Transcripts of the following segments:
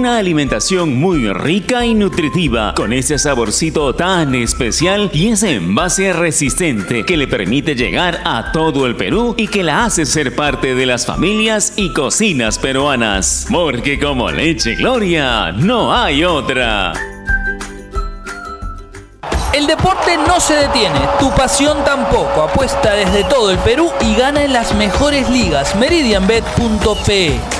Una alimentación muy rica y nutritiva, con ese saborcito tan especial y ese envase resistente que le permite llegar a todo el Perú y que la hace ser parte de las familias y cocinas peruanas. Porque como leche Gloria, no hay otra. El deporte no se detiene, tu pasión tampoco. Apuesta desde todo el Perú y gana en las mejores ligas. Meridianbet.pe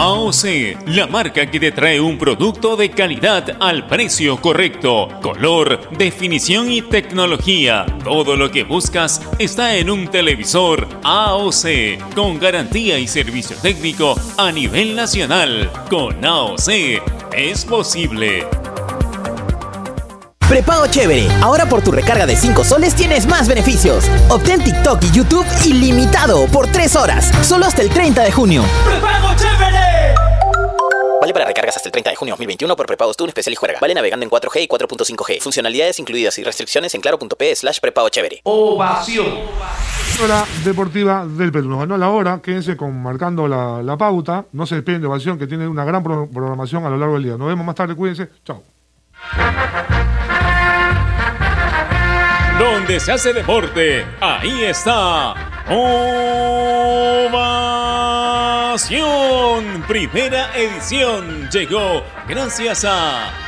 AOC, la marca que te trae un producto de calidad al precio correcto, color, definición y tecnología. Todo lo que buscas está en un televisor AOC, con garantía y servicio técnico a nivel nacional. Con AOC es posible. Prepago chévere. Ahora por tu recarga de 5 soles tienes más beneficios. Obtén TikTok y YouTube ilimitado por 3 horas. Solo hasta el 30 de junio. ¡Prepago chévere! Vale para recargas hasta el 30 de junio de 2021 por prepagos un especial y juega. Vale navegando en 4G y 4.5G. Funcionalidades incluidas y restricciones en claro.p slash prepago chévere. Ovación. Hora deportiva del Perú. Nos ganó la hora. Quédense con marcando la, la pauta. No se despiden de Ovación, que tiene una gran pro- programación a lo largo del día. Nos vemos más tarde. Cuídense. Chao. Donde se hace deporte, ahí está. Ovación. Primera edición. Llegó gracias a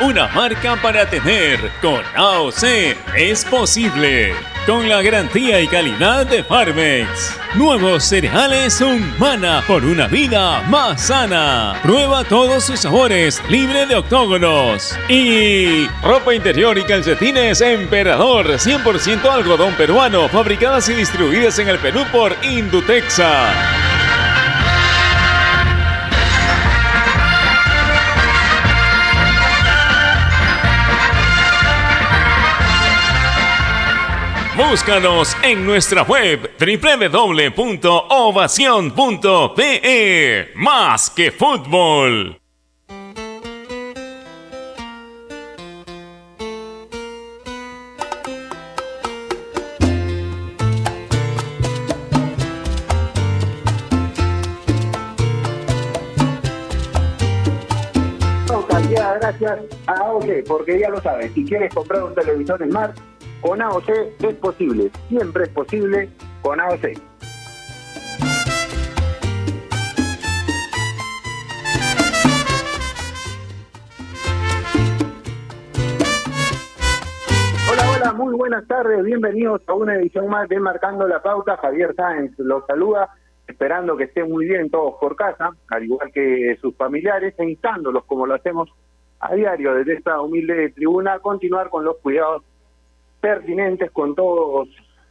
una marca para tener. Con AOC es posible. Con la garantía y calidad de Farmex. Nuevos cereales Humana por una vida más sana. Prueba todos sus sabores, libre de octógonos. Y ropa interior y calcetines Emperador, 100% algodón peruano, fabricadas y distribuidas en el Perú por Indutexa. Búscanos en nuestra web www.ovacion.pe. Más que fútbol. gracias a OK, porque ya lo sabes, si quieres comprar un televisor Smart, con AOC es posible, siempre es posible con AOC. Hola, hola, muy buenas tardes, bienvenidos a una edición más de Marcando la Pauta. Javier Sáenz los saluda, esperando que estén muy bien todos por casa, al igual que sus familiares, e instándolos como lo hacemos a diario desde esta humilde tribuna a continuar con los cuidados pertinentes con todos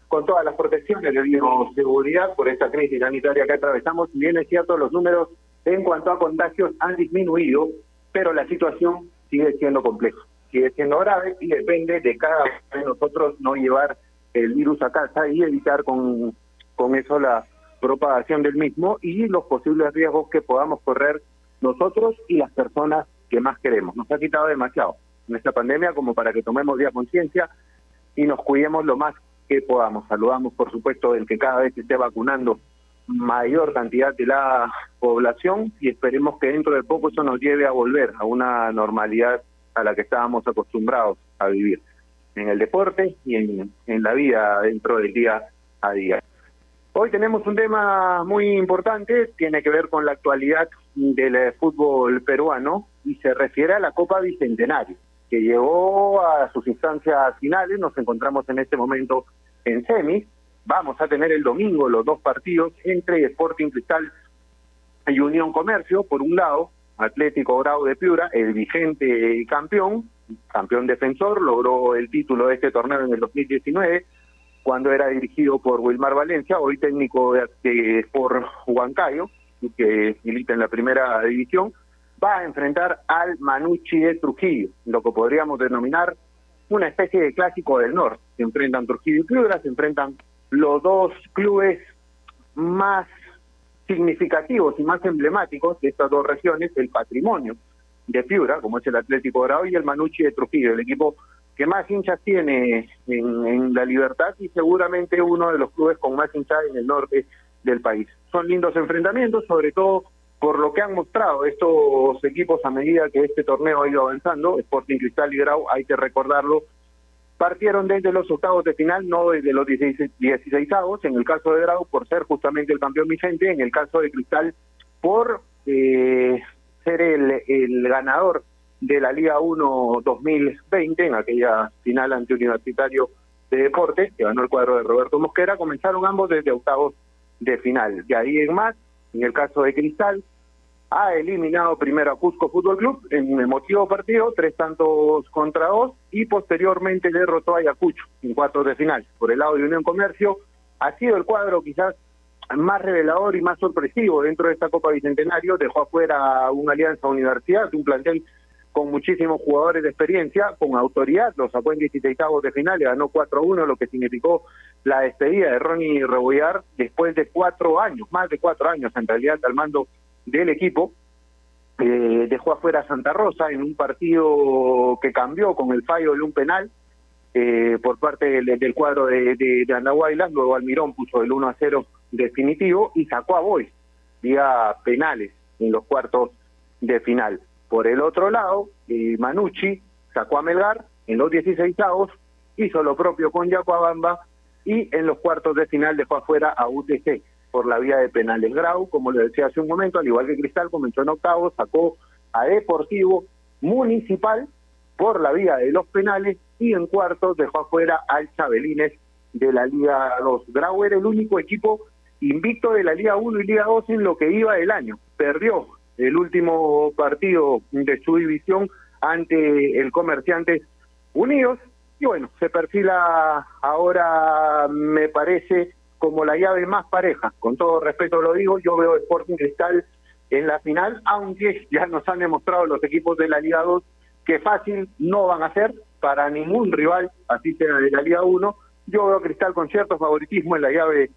con todas las protecciones de bioseguridad por esta crisis sanitaria que atravesamos. Si bien es cierto, los números en cuanto a contagios han disminuido, pero la situación sigue siendo compleja, sigue siendo grave y depende de cada uno de nosotros no llevar el virus a casa y evitar con, con eso la propagación del mismo y los posibles riesgos que podamos correr nosotros y las personas que más queremos. Nos ha quitado demasiado en esta pandemia como para que tomemos día conciencia y nos cuidemos lo más que podamos. Saludamos, por supuesto, el que cada vez se esté vacunando mayor cantidad de la población y esperemos que dentro de poco eso nos lleve a volver a una normalidad a la que estábamos acostumbrados a vivir en el deporte y en, en la vida dentro del día a día. Hoy tenemos un tema muy importante, tiene que ver con la actualidad del fútbol peruano y se refiere a la Copa Bicentenario que llegó a sus instancias finales. Nos encontramos en este momento en semis. Vamos a tener el domingo los dos partidos entre Sporting Cristal y Unión Comercio, por un lado, Atlético Grau de Piura, el vigente campeón, campeón defensor, logró el título de este torneo en el 2019, cuando era dirigido por Wilmar Valencia, hoy técnico de, por Huancayo, que milita en la primera división, va a enfrentar al Manucci de Trujillo, lo que podríamos denominar una especie de clásico del norte. Se enfrentan Trujillo y Piura, se enfrentan los dos clubes más significativos y más emblemáticos de estas dos regiones, el patrimonio de Piura, como es el Atlético Grau, y el Manucci de Trujillo, el equipo que más hinchas tiene en, en, la libertad y seguramente uno de los clubes con más hinchas en el norte del país. Son lindos enfrentamientos, sobre todo por lo que han mostrado estos equipos a medida que este torneo ha ido avanzando, Sporting Cristal y Grau, hay que recordarlo, partieron desde los octavos de final, no desde los 16, 16 en el caso de Grau por ser justamente el campeón vigente, en el caso de Cristal por eh, ser el, ganador de la Liga 1 2020, en aquella final ante Universitario de Deportes, que ganó el cuadro de Roberto Mosquera, comenzaron ambos desde octavos de final. De ahí en más, en el caso de Cristal, ha eliminado primero a Cusco Fútbol Club en un emotivo partido, tres tantos contra dos, y posteriormente derrotó a Ayacucho en cuartos de final. Por el lado de Unión Comercio, ha sido el cuadro quizás más revelador y más sorpresivo dentro de esta Copa Bicentenario, dejó afuera una alianza universidad, un plantel con muchísimos jugadores de experiencia, con autoridad, lo sacó en 16 de final, le ganó 4-1, lo que significó la despedida de Ronnie Rebollar después de cuatro años, más de cuatro años en realidad al mando del equipo. Eh, dejó afuera a Santa Rosa en un partido que cambió con el fallo de un penal eh, por parte del, cuadro de, de, de luego Almirón puso el 1 a 0 definitivo y sacó a Boy vía penales en los cuartos de final. Por el otro lado, eh, Manucci sacó a Melgar en los 16 hizo lo propio con Yacuabamba y en los cuartos de final dejó afuera a UTC. Por la vía de penales. Grau, como le decía hace un momento, al igual que Cristal, comenzó en octavos, sacó a Deportivo Municipal por la vía de los penales y en cuartos dejó afuera al Chabelines de la Liga 2. Grau era el único equipo invicto de la Liga 1 y Liga 2 en lo que iba del año. Perdió el último partido de su división ante el Comerciantes Unidos y bueno, se perfila ahora, me parece, como la llave más pareja. Con todo respeto lo digo, yo veo Sporting Cristal en la final, aunque ya nos han demostrado los equipos de la Liga 2 que fácil no van a ser para ningún rival, así sea de la Liga 1. Yo veo Cristal con cierto favoritismo en la llave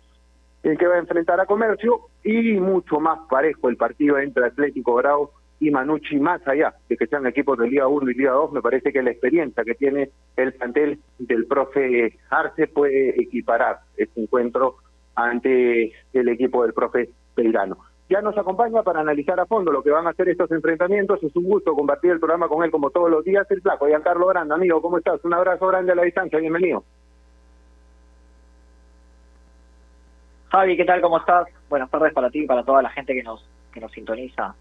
en que va a enfrentar a Comercio y mucho más parejo el partido entre Atlético Grau y Manucci, más allá de que sean equipos de Liga 1 y Liga 2, me parece que la experiencia que tiene el plantel del profe Arce puede equiparar este encuentro ante el equipo del profe Peirano. Ya nos acompaña para analizar a fondo lo que van a hacer estos enfrentamientos. Es un gusto compartir el programa con él como todos los días. El flaco, Giancarlo Grande, amigo, ¿cómo estás? Un abrazo grande a la distancia, bienvenido. Javi, ¿qué tal? ¿Cómo estás? Buenas tardes para ti y para toda la gente que nos, que nos sintoniza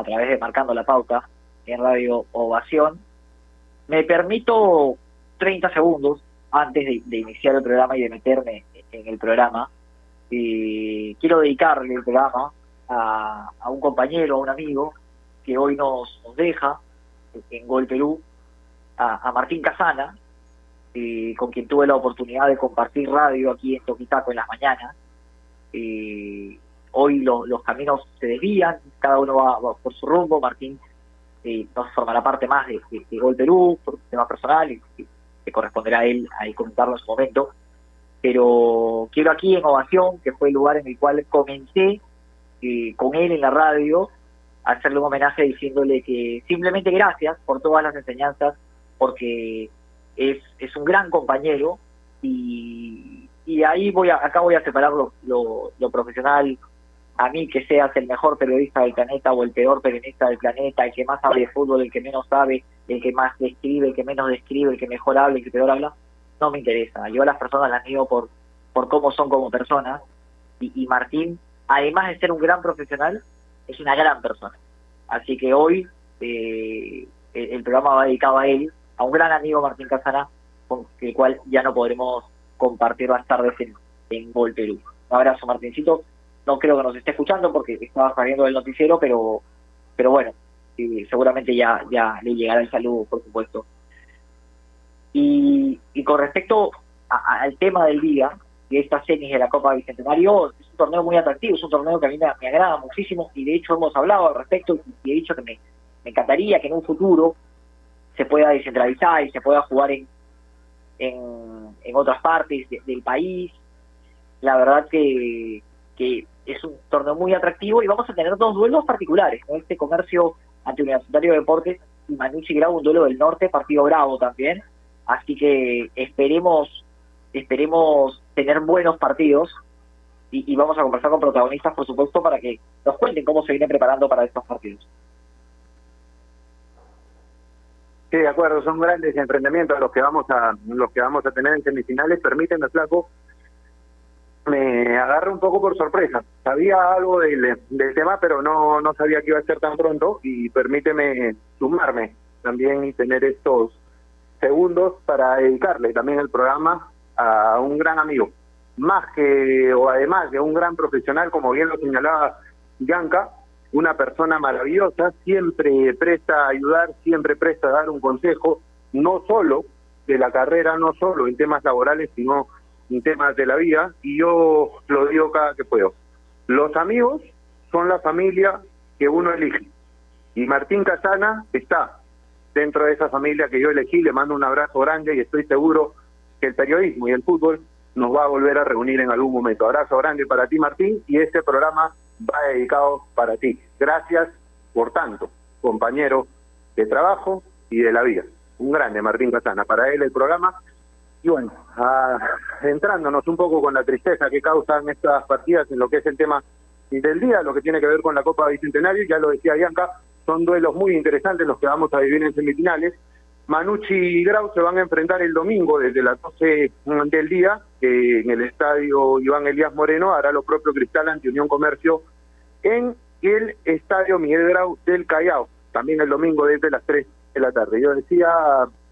a través de Marcando la Pauta en Radio Ovación. Me permito 30 segundos antes de, iniciar el programa y de meterme en el programa. Y quiero dedicarle el programa a, un compañero, a un amigo que hoy nos, deja en Gol Perú, a, Martín Casana, con quien tuve la oportunidad de compartir radio aquí en Toquitaco en las mañanas. Hoy los caminos se desvían, cada uno va, por su rumbo, Martín eh, formará parte más de, Gol Perú por un tema personal y, que corresponderá a él ahí comentarlo en su momento, pero quiero aquí en Ovación, que fue el lugar en el cual comencé eh, con él en la radio, hacerle un homenaje diciéndole que simplemente gracias por todas las enseñanzas, porque es, es un gran compañero y, y ahí voy a, acá voy a separar lo, lo profesional a mí que seas el mejor periodista del planeta o el peor periodista del planeta, el que más sabe de fútbol, el que menos sabe, el que más describe, el que menos describe, el que mejor habla, el que peor habla, no me interesa. Yo a las personas las miro por, por cómo son como personas y, Martín, además de ser un gran profesional, es una gran persona. Así que hoy eh, el, programa va dedicado a él, a un gran amigo Martín Casana, con el cual ya no podremos compartir más tarde en, en Gol Perú. Un abrazo Martincito no creo que nos esté escuchando porque estaba saliendo del noticiero, pero pero bueno, seguramente ya, ya le llegará el saludo, por supuesto. Y, y con respecto al tema del día, de esta semis de la Copa Bicentenario, es un torneo muy atractivo, es un torneo que a mí me, agrada muchísimo y de hecho hemos hablado al respecto y he dicho que me, encantaría que en un futuro se pueda descentralizar y se pueda jugar en, en, en otras partes del país. La verdad que, que es un torneo muy atractivo y vamos a tener dos duelos particulares, ¿no? Este comercio ante Universitario de Deportes y Manucci Grau, un duelo del norte, partido bravo también. Así que esperemos, esperemos tener buenos partidos y, vamos a conversar con protagonistas, por supuesto, para que nos cuenten cómo se viene preparando para estos partidos. Sí, de acuerdo, son grandes enfrentamientos los que vamos a los que vamos a tener en semifinales. Permítanme, Flaco, me agarra un poco por sorpresa. Sabía algo del, del, tema, pero no, no sabía que iba a ser tan pronto y permíteme sumarme también y tener estos segundos para dedicarle también el programa a un gran amigo. Más que, o además de un gran profesional, como bien lo señalaba Bianca, una persona maravillosa, siempre presta a ayudar, siempre presta a dar un consejo, no solo de la carrera, no solo en temas laborales, sino temas de la vida y yo lo digo cada que puedo. Los amigos son la familia que uno elige y Martín Casana está dentro de esa familia que yo elegí, le mando un abrazo grande y estoy seguro que el periodismo y el fútbol nos va a volver a reunir en algún momento. Abrazo grande para ti Martín y este programa va dedicado para ti. Gracias por tanto, compañero de trabajo y de la vida. Un grande Martín Casana. Para él el programa y bueno, ah, entrándonos un poco con la tristeza que causan estas partidas en lo que es el tema del día, lo que tiene que ver con la Copa Bicentenario, ya lo decía Bianca, son duelos muy interesantes los que vamos a vivir en semifinales. Manucci y Grau se van a enfrentar el domingo desde las 12 del día en el estadio Iván Elías Moreno, hará lo propio Cristal ante Unión Comercio en el estadio Miguel Grau del Callao, también el domingo desde las 3 de la tarde. Yo decía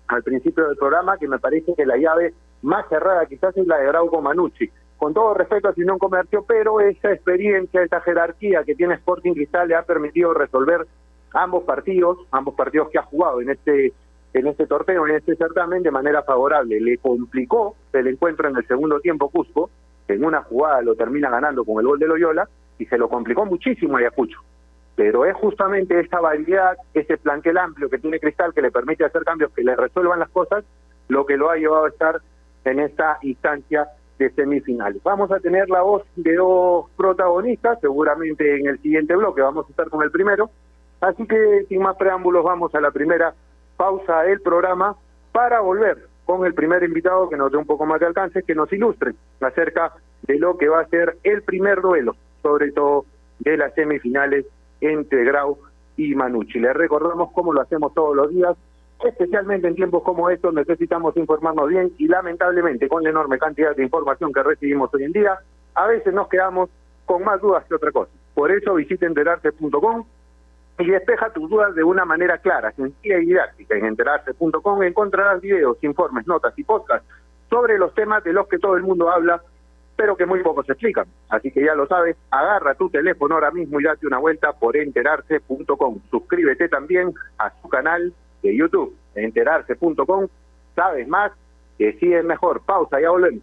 al principio del programa que me parece que la llave más cerrada quizás es la de Grau con Manucci. Con todo respeto a Unión Comercio, pero esa experiencia, esa jerarquía que tiene Sporting Cristal le ha permitido resolver ambos partidos, ambos partidos que ha jugado en este en este torneo, en este certamen, de manera favorable. Le complicó el encuentro en el segundo tiempo Cusco, en una jugada lo termina ganando con el gol de Loyola, y se lo complicó muchísimo a Ayacucho. Pero es justamente esa variedad, ese plantel amplio que tiene Cristal, que le permite hacer cambios que le resuelvan las cosas, lo que lo ha llevado a estar en esta instancia de semifinales. Vamos a tener la voz de dos protagonistas, seguramente en el siguiente bloque vamos a estar con el primero, así que sin más preámbulos vamos a la primera pausa del programa para volver con el primer invitado que nos dé un poco más de alcance, que nos ilustre acerca de lo que va a ser el primer duelo, sobre todo de las semifinales entre Grau y Manucci. Les recordamos cómo lo hacemos todos los días, especialmente en tiempos como estos necesitamos informarnos bien y lamentablemente con la enorme cantidad de información que recibimos hoy en día, a veces nos quedamos con más dudas que otra cosa. Por eso visite enterarse.com y despeja tus dudas de una manera clara, sencilla y didáctica. En enterarse.com encontrarás videos, informes, notas y podcasts sobre los temas de los que todo el mundo habla, pero que muy pocos explican. Así que ya lo sabes, agarra tu teléfono ahora mismo y date una vuelta por enterarse.com. Suscríbete también a su canal de YouTube, enterarse.com. Sabes más, que sí mejor. Pausa, ya volvemos.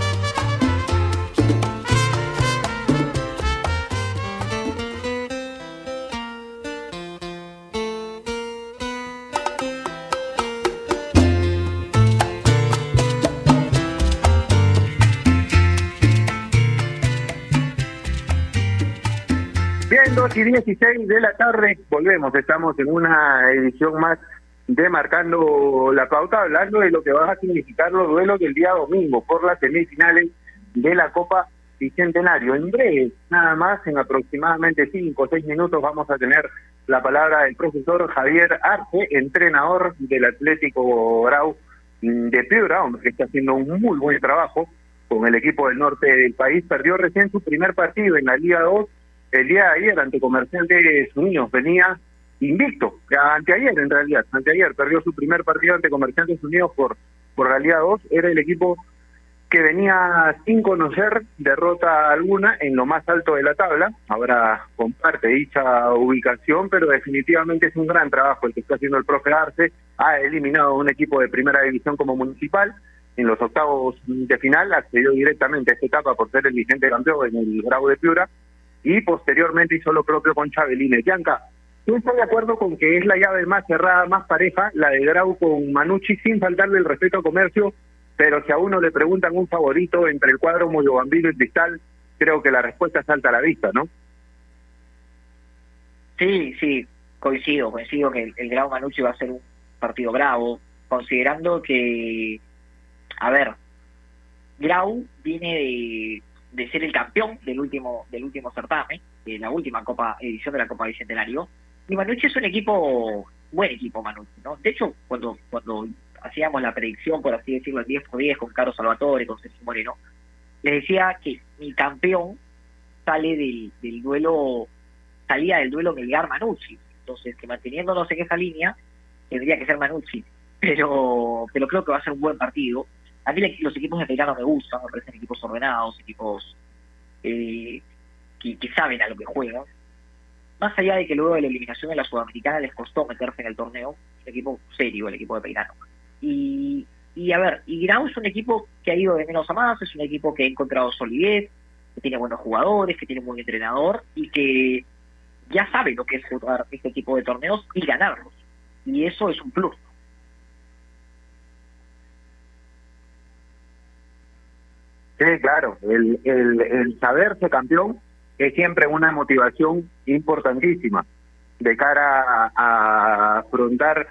2 y 16 de la tarde, volvemos, estamos en una edición más de Marcando la Pauta, hablando de lo que van a significar los duelos del día domingo por las semifinales de la Copa Bicentenario. En breve, nada más, en aproximadamente 5 o 6 minutos vamos a tener la palabra del profesor Javier Arce, entrenador del Atlético Grau de Piura, que está haciendo un muy buen trabajo con el equipo del norte del país. Perdió recién su primer partido en la Liga 2 el día de ayer ante Comerciantes Unidos venía invicto, anteayer en realidad, anteayer perdió su primer partido ante Comerciantes Unidos por, por la Liga 2, era el equipo que venía sin conocer derrota alguna en lo más alto de la tabla, ahora comparte dicha ubicación, pero definitivamente es un gran trabajo el que está haciendo el profe Arce, ha eliminado a un equipo de primera división como municipal, en los octavos de final accedió directamente a esta etapa por ser el vigente campeón en el Bravo de Piura, y posteriormente hizo lo propio con Chabelines. Yanka, ¿tú estás de acuerdo con que es la llave más cerrada, más pareja, la de Grau con Manucci, sin faltarle el respeto a Comercio, pero si a uno le preguntan un favorito entre el cuadro Moyobambino y Cristal, creo que la respuesta salta a la vista, ¿no? Sí, sí, coincido, coincido que el, el Grau Manucci va a ser un partido bravo, considerando que, a ver, Grau viene de, de ser el campeón del último del último certamen, de la última copa edición de la Copa Bicentenario, y Manucci es un equipo, buen equipo Manucci, ¿no? De hecho, cuando cuando hacíamos la predicción, por así decirlo, el 10 por 10 con Carlos Salvatore, con César Moreno, les decía que mi campeón sale del, del duelo, salía del duelo Melgar Manucci. Entonces, que manteniéndonos en esa línea, tendría que ser Manucci. Pero, pero creo que va a ser un buen partido. A mí los equipos de Peirano me gustan, me parecen equipos ordenados, equipos eh, que, saben a lo que juegan. Más allá de que luego de la eliminación de la Sudamericana les costó meterse en el torneo, es un equipo serio el equipo de Peirano. Y, y a ver, y Grau es un equipo que ha ido de menos a más, es un equipo que ha encontrado solidez, que tiene buenos jugadores, que tiene un buen entrenador y que ya sabe lo que es jugar este tipo de torneos y ganarlos. Y eso es un plus. Claro, el, el, el saberse campeón es siempre una motivación importantísima de cara a, afrontar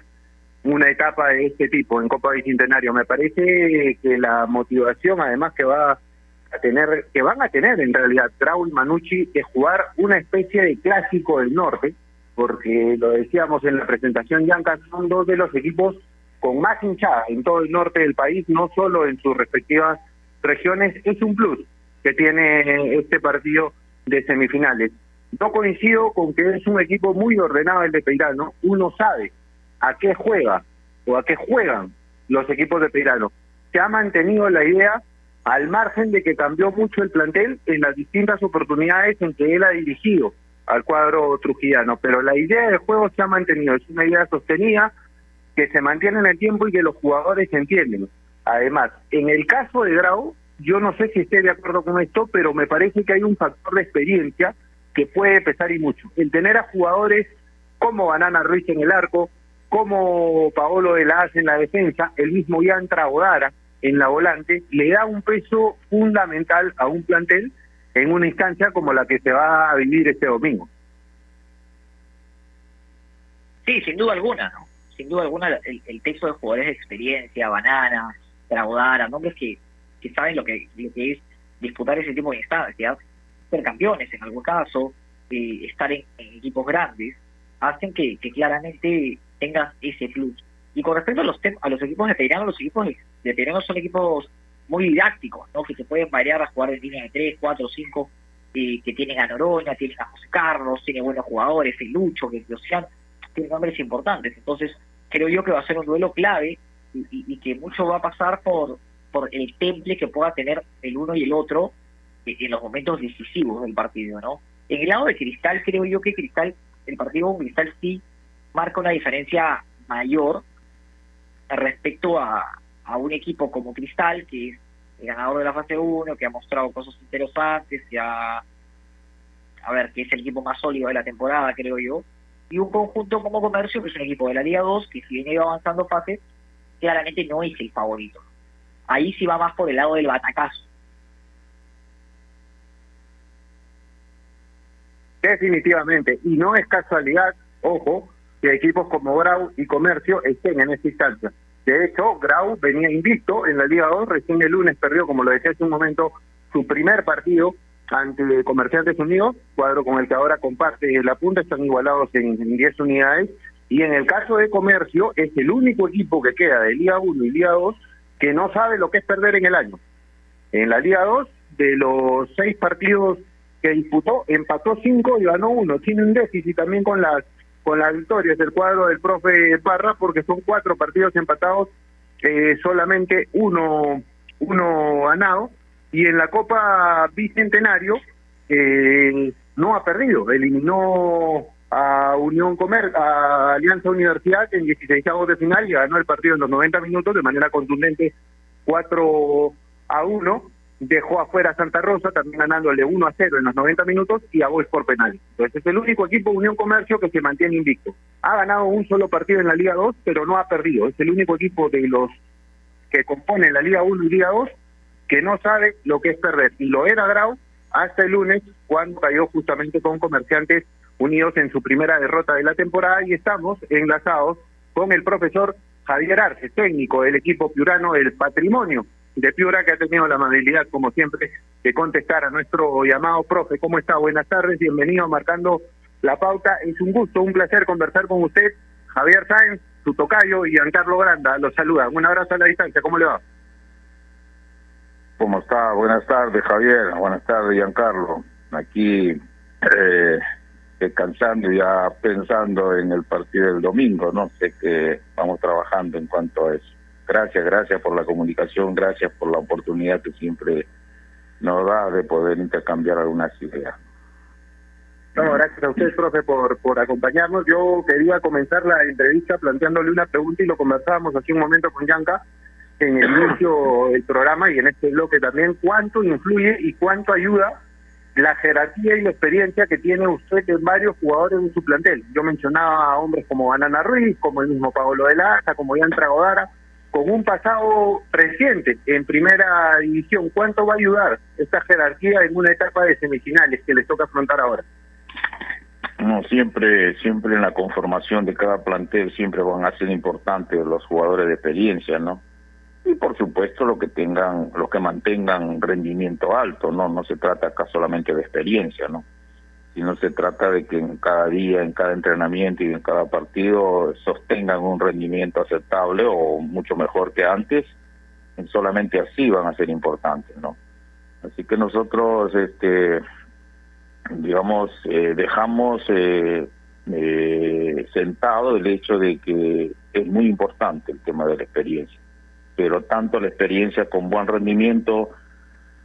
una etapa de este tipo en Copa Bicentenario. Me parece que la motivación, además, que va a tener, que van a tener en realidad Grau y Manucci, es jugar una especie de clásico del norte, porque lo decíamos en la presentación, Yanka, son dos de los equipos con más hinchada en todo el norte del país, no solo en sus respectivas regiones, es un plus que tiene este partido de semifinales. No coincido con que es un equipo muy ordenado el de Peirano, uno sabe a qué juega o a qué juegan los equipos de Peirano. Se ha mantenido la idea al margen de que cambió mucho el plantel en las distintas oportunidades en que él ha dirigido al cuadro trujillano, pero la idea del juego se ha mantenido, es una idea sostenida que se mantiene en el tiempo y que los jugadores entienden. Además, en el caso de Grau, yo no sé si esté de acuerdo con esto, pero me parece que hay un factor de experiencia que puede pesar y mucho. El tener a jugadores como Banana Ruiz en el arco, como Paolo de la en la defensa, el mismo Ian Tragodara en la volante, le da un peso fundamental a un plantel en una instancia como la que se va a vivir este domingo. Sí, sin duda alguna, ¿no? Sin duda alguna el, el peso de jugadores de experiencia, Banana, Tragodara, nombres que, que saben lo que, lo que es disputar ese tipo de instancias, ser campeones en algún caso, eh, estar en, equipos grandes, hacen que, claramente tengas ese plus. Y con respecto a los a los equipos de Peirano, los equipos de Peirano son equipos muy didácticos, ¿no? Que se pueden variar a jugar en línea de 3, 4, 5, eh, que tienen a Noroña, tienen a José Carlos, tienen buenos jugadores, el Lucho, que Luciano, tienen nombres importantes. Entonces, creo yo que va a ser un duelo clave y, y, que mucho va a pasar por, por el temple que pueda tener el uno y el otro en los momentos decisivos del partido, ¿no? En el lado de Cristal, creo yo que Cristal, el partido con Cristal sí marca una diferencia mayor respecto a, a un equipo como Cristal, que es el ganador de la fase 1, que ha mostrado cosas interesantes, que ha, a ver, que es el equipo más sólido de la temporada, creo yo, y un conjunto como Comercio, que es un equipo de la Liga 2, que si viene avanzando fases, claramente no es el favorito. Ahí sí va más por el lado del batacazo. Definitivamente, y no es casualidad, ojo, que equipos como Grau y Comercio estén en esta instancia. De hecho, Grau venía invicto en la Liga 2, recién el lunes perdió, como lo decía hace un momento, su primer partido ante Comerciantes Unidos, cuadro con el que ahora comparte la punta, están igualados en, 10 unidades, y en el caso de Comercio es el único equipo que queda de Liga 1 y Liga 2 que no sabe lo que es perder en el año. En la Liga 2, de los seis partidos que disputó, empató cinco y ganó uno. Tiene un déficit también con las con las victorias del cuadro del profe Parra, porque son cuatro partidos empatados, eh, solamente uno, uno ganado, y en la Copa Bicentenario eh, no ha perdido, eliminó a Unión Comer, a Alianza Universidad en 16 de final y ganó el partido en los 90 minutos de manera contundente 4 a 1 dejó afuera a Santa Rosa, también ganándole 1 a 0 en los 90 minutos y a Boys por penal. Entonces es el único equipo Unión Comercio que se mantiene invicto. Ha ganado un solo partido en la Liga 2, pero no ha perdido. Es el único equipo de los que componen la Liga 1 y Liga 2 que no sabe lo que es perder. Y lo era Grau hasta el lunes, cuando cayó justamente con Comerciantes Unidos en su primera derrota de la temporada. Y estamos enlazados con el profesor Javier Arce, técnico del equipo piurano del patrimonio de Piura, que ha tenido la amabilidad, como siempre, de contestar a nuestro llamado profe. ¿Cómo está? Buenas tardes, bienvenido marcando la pauta. Es un gusto, un placer conversar con usted. Javier Sáenz, su tocayo, y Giancarlo Granda, los saluda. Un abrazo a la distancia, ¿cómo le va? ¿Cómo está? Buenas tardes, Javier. Buenas tardes, Giancarlo. Aquí eh, descansando y ya pensando en el partido del domingo, ¿no? Sé que vamos trabajando en cuanto a eso. Gracias, gracias por la comunicación, gracias por la oportunidad que siempre nos da de poder intercambiar algunas ideas. No, gracias a usted, profe, por, por acompañarnos. Yo quería comenzar la entrevista planteándole una pregunta y lo conversábamos hace un momento con Yanka en el inicio del programa y en este bloque también. ¿Cuánto influye y cuánto ayuda la jerarquía y la experiencia que tiene usted en varios jugadores de su plantel? Yo mencionaba a hombres como Banana Ruiz, como el mismo Pablo de la Asa, como Ian Tragodara, con un pasado reciente en primera división. ¿Cuánto va a ayudar esta jerarquía en una etapa de semifinales que les toca afrontar ahora? No, siempre, siempre en la conformación de cada plantel siempre van a ser importantes los jugadores de experiencia, ¿no? Y por supuesto lo que tengan, los que mantengan rendimiento alto, ¿no? No se trata acá solamente de experiencia, ¿no? Sino se trata de que en cada día, en cada entrenamiento y en cada partido sostengan un rendimiento aceptable o mucho mejor que antes, solamente así van a ser importantes, ¿no? Así que nosotros, este, digamos, eh, dejamos eh, eh, sentado el hecho de que es muy importante el tema de la experiencia, pero tanto la experiencia con buen rendimiento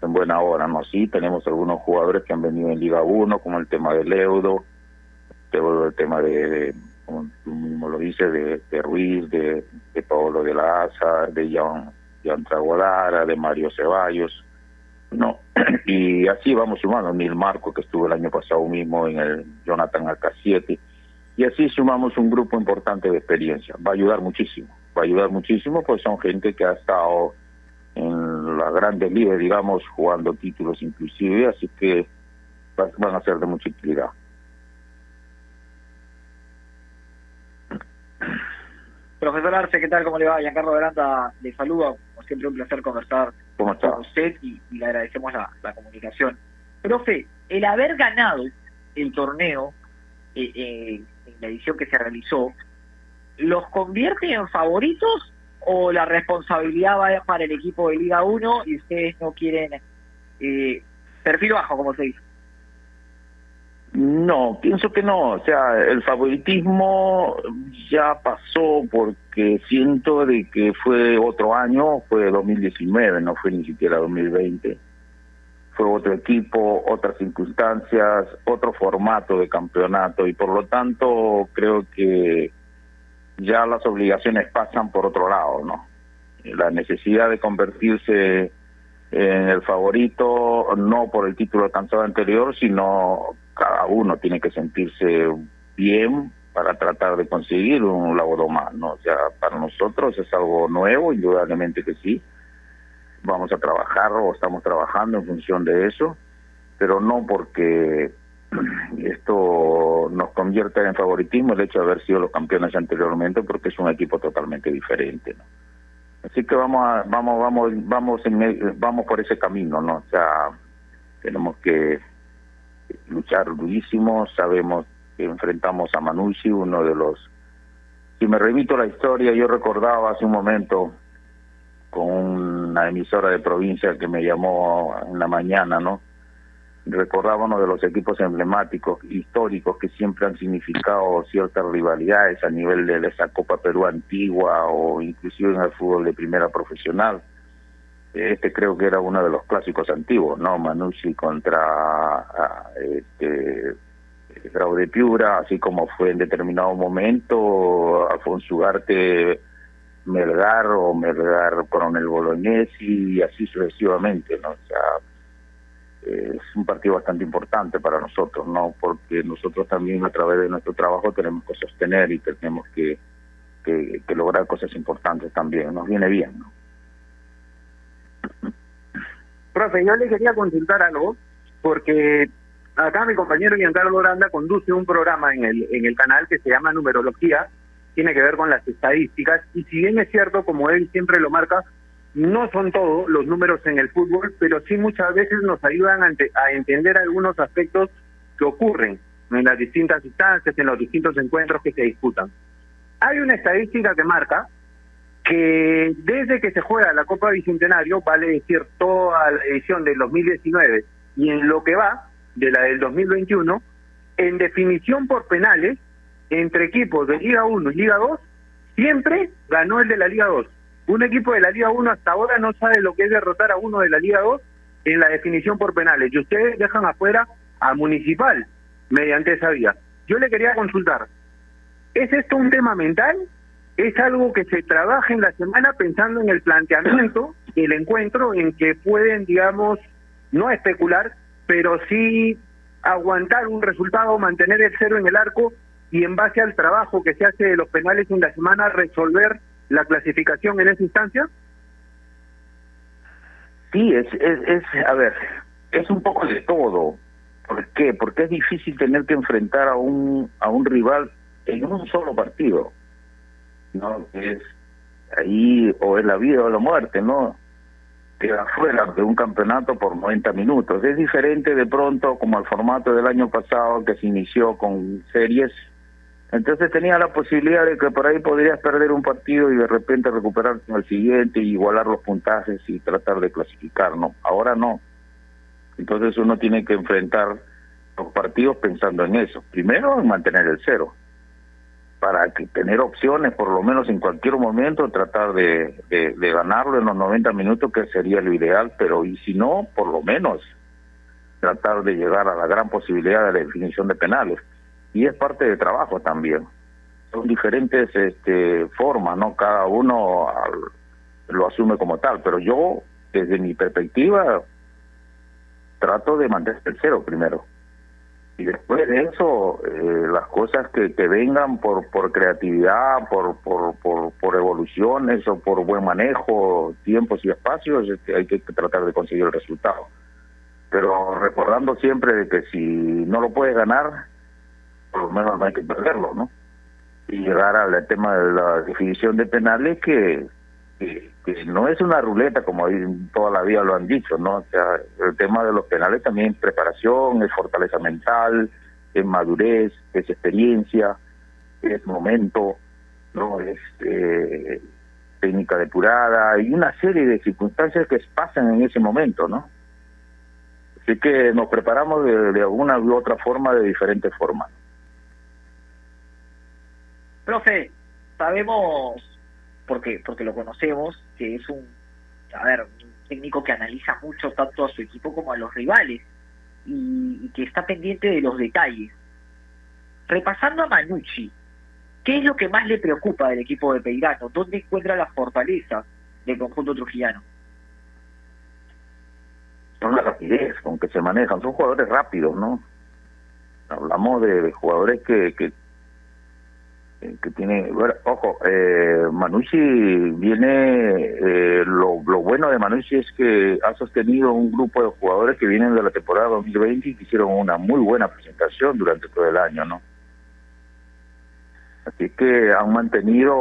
en buena hora, ¿no? Sí, tenemos algunos jugadores que han venido en Liga 1, como el tema del Eudo, el tema de, como tú mismo lo dices, de, de Ruiz, de, de Pablo de la Asa, de Jan, Jan Tragodara, de Mario Ceballos, no, y así vamos sumando, Mil Marco, que estuvo el año pasado mismo en el Jonathan AK7, y así sumamos un grupo importante de experiencia. Va a ayudar muchísimo, va a ayudar muchísimo, pues son gente que ha estado en las grandes ligas, digamos, jugando títulos inclusive, así que van a ser de mucha utilidad. Profesor Arce, ¿qué tal? ¿Cómo le va? Giancarlo Veranda le saludo. Como siempre, un placer conversar con usted y, le agradecemos la, comunicación. Profe, el haber ganado el torneo eh, eh, en la edición que se realizó, ¿los convierte en favoritos o la responsabilidad va para el equipo de Liga 1 y ustedes no quieren eh, perfil bajo, como se dice? No, pienso que no. O sea, el favoritismo ya pasó porque siento de que fue otro año, fue 2019, no fue ni siquiera 2020. Fue otro equipo, otras circunstancias, otro formato de campeonato y por lo tanto creo que ya las obligaciones pasan por otro lado, ¿no? La necesidad de convertirse en el favorito, no por el título alcanzado anterior, sino cada uno tiene que sentirse bien para tratar de conseguir un laudo más, ¿no? O sea, para nosotros es algo nuevo, indudablemente que sí. Vamos a trabajar o estamos trabajando en función de eso, pero no porque esto nos convierta en favoritismo el hecho de haber sido los campeones anteriormente, porque es un equipo totalmente diferente, ¿no? Así que vamos a, vamos vamos vamos en vamos por ese camino, ¿no? Tenemos que luchar durísimo, sabemos que enfrentamos a Manucci, uno de los... Si me remito a la historia, yo recordaba hace un momento con una emisora de provincia que me llamó en la mañana, ¿no? Recordaba uno de los equipos emblemáticos, históricos, que siempre han significado ciertas rivalidades a nivel de esa Copa Perú antigua o inclusive en el fútbol de primera profesional este creo que era uno de los clásicos antiguos, ¿no? Manucci contra ah, este, Grau de Piura, así como fue en determinado momento Alfonso Ugarte Melgar o Melgar Coronel Bolognesi y así sucesivamente, ¿no? O sea, es un partido bastante importante para nosotros, ¿no? Porque nosotros también a través de nuestro trabajo tenemos que sostener y tenemos que, que, lograr cosas importantes también, nos viene bien, ¿no? Profe, yo le quería consultar algo, porque acá mi compañero Giancarlo Oranda conduce un programa en el, en el canal que se llama Numerología, tiene que ver con las estadísticas, y si bien es cierto, como él siempre lo marca, no son todos los números en el fútbol, pero sí muchas veces nos ayudan a, entender algunos aspectos que ocurren en las distintas instancias, en los distintos encuentros que se disputan. Hay una estadística que marca que desde que se juega la Copa Bicentenario, vale decir toda la edición del 2019 y en lo que va de la del 2021, en definición por penales, entre equipos de Liga 1 y Liga 2, siempre ganó el de la Liga 2. Un equipo de la Liga 1 hasta ahora no sabe lo que es derrotar a uno de la Liga 2 en la definición por penales. Y ustedes dejan afuera a Municipal mediante esa vía. Yo le quería consultar, ¿es esto un tema mental es algo que se trabaja en la semana pensando en el planteamiento, el encuentro, en que pueden, digamos, no especular, pero sí aguantar un resultado, mantener el cero en el arco y en base al trabajo que se hace de los penales en la semana resolver la clasificación en esa instancia? Sí, es, es, es a ver, es un poco de todo. ¿Por qué? Porque es difícil tener que enfrentar a un, a un rival en un solo partido. ¿no? Es ahí o es la vida o la muerte, ¿no? Queda fuera de un campeonato por 90 minutos. Es diferente de pronto como el formato del año pasado que se inició con series. Entonces tenía la posibilidad de que por ahí podrías perder un partido y de repente recuperar el siguiente y igualar los puntajes y tratar de clasificar, ¿no? Ahora no. Entonces uno tiene que enfrentar los partidos pensando en eso. Primero en mantener el cero para que tener opciones, por lo menos en cualquier momento, tratar de, de, ganarlo en los 90 minutos, que sería lo ideal, pero y si no, por lo menos tratar de llegar a la gran posibilidad de la definición de penales. Y es parte de trabajo también. Son diferentes este, formas, ¿no? Cada uno lo asume como tal, pero yo, desde mi perspectiva, trato de mantener el cero primero y después de eso eh, las cosas que, que vengan por por creatividad por, por por por evoluciones o por buen manejo tiempos y espacios este, hay que tratar de conseguir el resultado pero recordando siempre de que si no lo puedes ganar por lo menos no hay que perderlo no y llegar al tema de la definición de penales que no es una ruleta como toda la vida lo han dicho, ¿no? O sea, el tema de los penales también es preparación, es fortaleza mental, es madurez, es experiencia, es momento, ¿no? Es eh, técnica depurada y una serie de circunstancias que pasan en ese momento, ¿no? Así que nos preparamos de, de alguna u otra forma, de diferentes formas. Profe, sabemos porque porque lo conocemos, que es un, a ver, un técnico que analiza mucho tanto a su equipo como a los rivales y, que está pendiente de los detalles. Repasando a Manucci, ¿qué es lo que más le preocupa del equipo de Peirano? ¿Dónde encuentra la fortaleza del conjunto trujillano? Son la rapidez con que se manejan, son jugadores rápidos, ¿no? Hablamos de, jugadores que, que que tiene, bueno, ojo, eh, Manucci viene, eh, lo, lo bueno de Manucci es que ha sostenido un grupo de jugadores que vienen de la temporada 2020 y que hicieron una muy buena presentación durante todo el año, ¿no? Así que han mantenido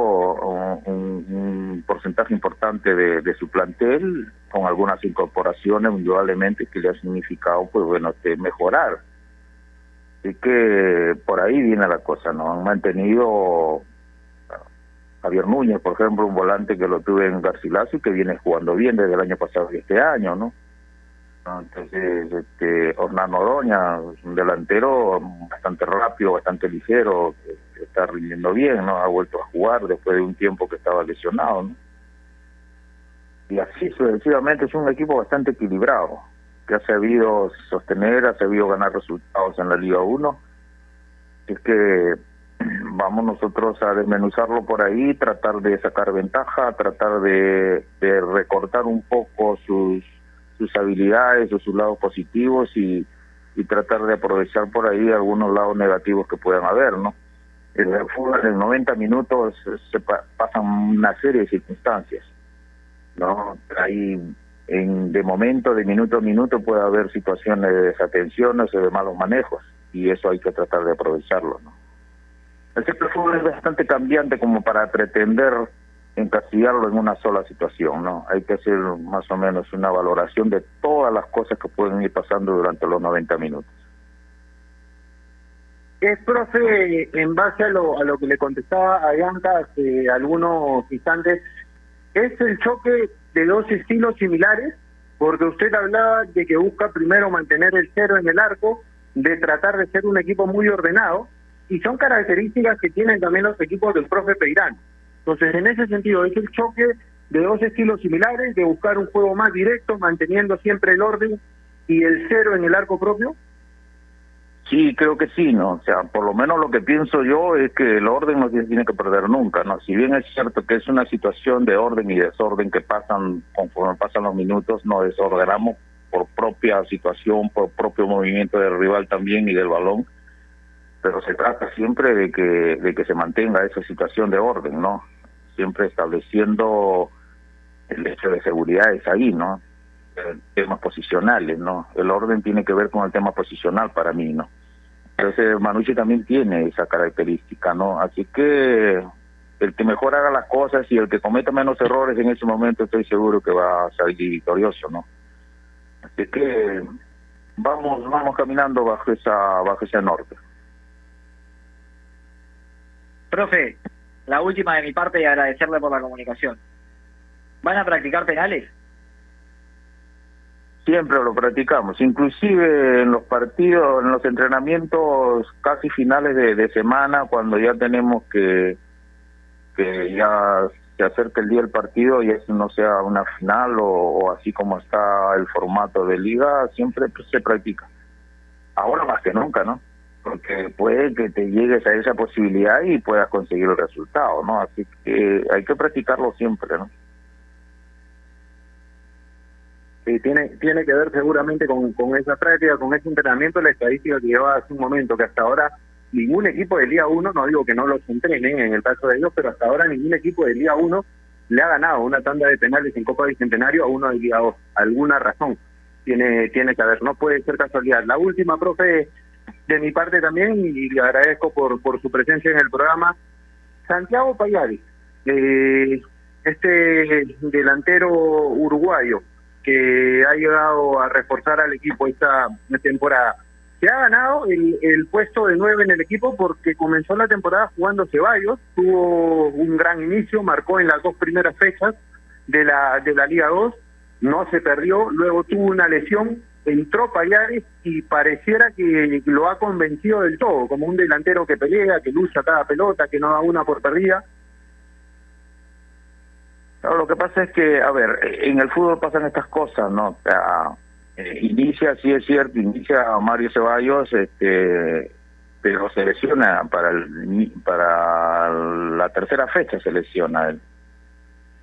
un, un porcentaje importante de, de, su plantel con algunas incorporaciones indudablemente que le ha significado, pues bueno, este, mejorar Así que por ahí viene la cosa, ¿no? Han mantenido Javier Núñez, por ejemplo, un volante que lo tuve en Garcilaso y que viene jugando bien desde el año pasado y este año, ¿no? Entonces, este, Ornano Doña, un delantero bastante rápido, bastante ligero, que está rindiendo bien, ¿no? Ha vuelto a jugar después de un tiempo que estaba lesionado, ¿no? Y así sucesivamente es un equipo bastante equilibrado que ha sabido sostener, ha sabido ganar resultados en la Liga 1. Es que vamos nosotros a desmenuzarlo por ahí, tratar de sacar ventaja, tratar de, recortar un poco sus, habilidades o sus lados positivos y, y tratar de aprovechar por ahí algunos lados negativos que puedan haber, ¿no? En el fútbol en 90 minutos se pasan una serie de circunstancias, ¿no? Hay en, de momento, de minuto a minuto, puede haber situaciones de desatenciones o de malos manejos, y eso hay que tratar de aprovecharlo. ¿no? El sector fútbol es bastante cambiante como para pretender encasillarlo en una sola situación, ¿no? Hay que hacer más o menos una valoración de todas las cosas que pueden ir pasando durante los 90 minutos. Es, profe, en base a lo, a lo que le contestaba a algunos instantes, es el choque de dos estilos similares, porque usted hablaba de que busca primero mantener el cero en el arco, de tratar de ser un equipo muy ordenado, y son características que tienen también los equipos del profe Peirán. Entonces, en ese sentido, es el choque de dos estilos similares, de buscar un juego más directo, manteniendo siempre el orden y el cero en el arco propio. Sí, creo que sí, ¿no? O sea, por lo menos lo que pienso yo es que el orden no se tiene que perder nunca, ¿no? Si bien es cierto que es una situación de orden y desorden que pasan conforme pasan los minutos, no desordenamos por propia situación, por propio movimiento del rival también y del balón, pero se trata siempre de que, de que se mantenga esa situación de orden, ¿no? siempre estableciendo el hecho de seguridad es ahí, ¿no? Temas posicionales, ¿no? El orden tiene que ver con el tema posicional para mí, ¿no? Entonces Manucci también tiene esa característica, ¿no? Así que el que mejor haga las cosas y el que cometa menos errores en ese momento estoy seguro que va a salir victorioso, ¿no? Así que vamos vamos caminando bajo esa bajo ese norte. Profe, la última de mi parte y agradecerle por la comunicación. ¿Van a practicar penales? Siempre lo practicamos, inclusive en los partidos, en los entrenamientos casi finales de, semana, cuando ya tenemos que, que ya se acerca el día del partido y eso no sea una final o, así como está el formato de liga, siempre se practica. Ahora más que nunca, ¿no? porque puede que te llegues a esa posibilidad y puedas conseguir el resultado, ¿no? Así que hay que practicarlo siempre, ¿no? Tiene, tiene que ver seguramente con, con esa práctica, con ese entrenamiento, la estadística que lleva hace un momento, que hasta ahora ningún equipo del día 1, no digo que no los entrenen en el caso de ellos, pero hasta ahora ningún equipo del día 1 le ha ganado una tanda de penales en Copa Bicentenario a uno del día 2. Alguna razón tiene, tiene que haber, no puede ser casualidad. La última, profe, de mi parte también y le agradezco por, por su presencia en el programa. Santiago Payares, eh, este delantero uruguayo que ha llegado a reforzar al equipo esta temporada, se ha ganado el, el puesto de nueve en el equipo porque comenzó la temporada jugando Ceballos, tuvo un gran inicio, marcó en las dos primeras fechas de la, de la Liga 2, no se perdió, luego tuvo una lesión entró Payares y pareciera que lo ha convencido del todo, como un delantero que pelea, que lucha cada pelota, que no da una por perdida. Lo que pasa es que, a ver, en el fútbol pasan estas cosas, ¿no? Eh, inicia, sí es cierto, inicia Mario Ceballos, este, pero se lesiona para, el, para la tercera fecha, se lesiona él.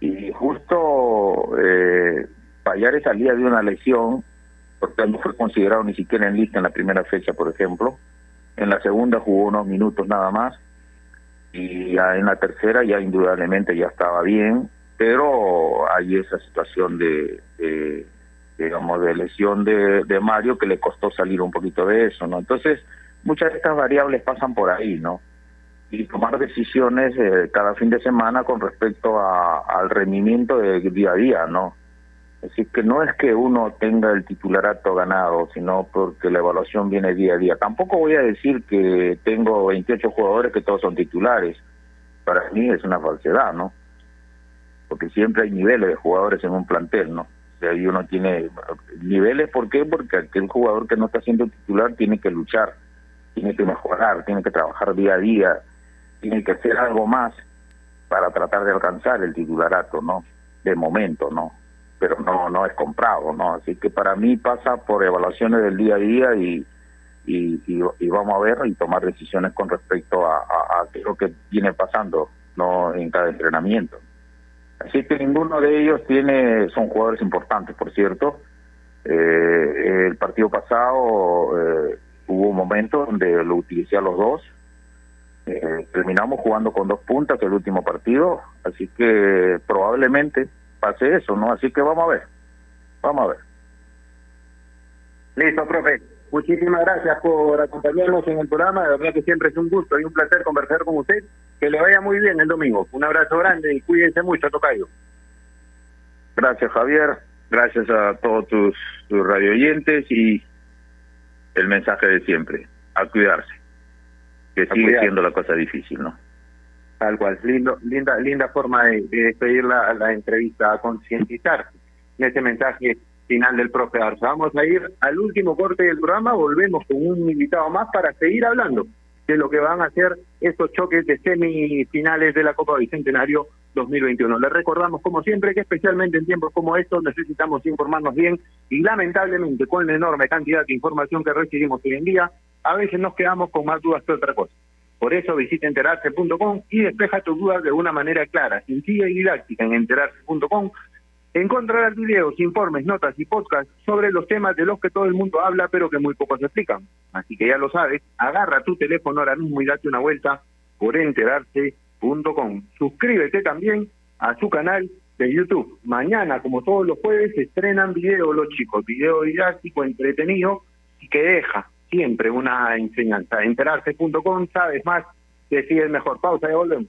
Y justo eh, Payares salía de una lesión porque no fue considerado ni siquiera en lista en la primera fecha, por ejemplo. En la segunda jugó unos minutos nada más y en la tercera ya indudablemente ya estaba bien, pero hay esa situación de, digamos de lesión de, de, Mario que le costó salir un poquito de eso, ¿no? Entonces muchas de estas variables pasan por ahí, ¿no? Y tomar decisiones eh, cada fin de semana con respecto al rendimiento del día a día, ¿no? Es decir, que no es que uno tenga el titularato ganado, sino porque la evaluación viene día a día. Tampoco voy a decir que tengo 28 jugadores que todos son titulares. Para mí es una falsedad, ¿no? Porque siempre hay niveles de jugadores en un plantel, ¿no? O sea, y uno tiene niveles, ¿por qué? Porque aquel jugador que no está siendo titular tiene que luchar, tiene que mejorar, tiene que trabajar día a día, tiene que hacer algo más para tratar de alcanzar el titularato, ¿no? De momento, ¿no? pero no no es comprado, ¿no? Así que para mí pasa por evaluaciones del día a día y, y, vamos a ver y tomar decisiones con respecto a, lo que viene pasando no en cada entrenamiento. Así que ninguno de ellos tiene son jugadores importantes, por cierto. Eh, el partido pasado eh, hubo un momento donde lo utilicé a los dos. Eh, terminamos jugando con dos puntas el último partido, así que probablemente pase eso, ¿no? Así que vamos a ver. Vamos a ver. Listo, profe. Muchísimas gracias por acompañarnos en el programa. De verdad que siempre es un gusto y un placer conversar con usted. Que le vaya muy bien el domingo. Un abrazo grande y cuídense mucho, Tocayo. Gracias, Javier. Gracias a todos tus, tus radioyentes y el mensaje de siempre, a cuidarse, que sigue cuidarse. siendo la cosa difícil, ¿no? Tal cual, lindo, linda, linda forma de, de despedir la, la entrevista, a concientizar en ese mensaje final del profe Arza. Vamos a ir al último corte del programa, volvemos con un invitado más para seguir hablando de lo que van a ser estos choques de semifinales de la Copa Bicentenario 2021. Les recordamos, como siempre, que especialmente en tiempos como estos necesitamos informarnos bien y lamentablemente con la enorme cantidad de información que recibimos hoy en día, a veces nos quedamos con más dudas que otra cosa. Por eso visita enterarse.com y despeja tus dudas de una manera clara, sencilla y didáctica en enterarse.com. Encontrarás videos, informes, notas y podcasts sobre los temas de los que todo el mundo habla pero que muy pocos explican. Así que ya lo sabes, agarra tu teléfono ahora mismo y date una vuelta por enterarse.com. Suscríbete también a su canal de YouTube. Mañana, como todos los jueves, estrenan videos los chicos, video didáctico, entretenido y que deja siempre una enseñanza. Enterarse.com, sabes más, decides mejor. Pausa y volvemos.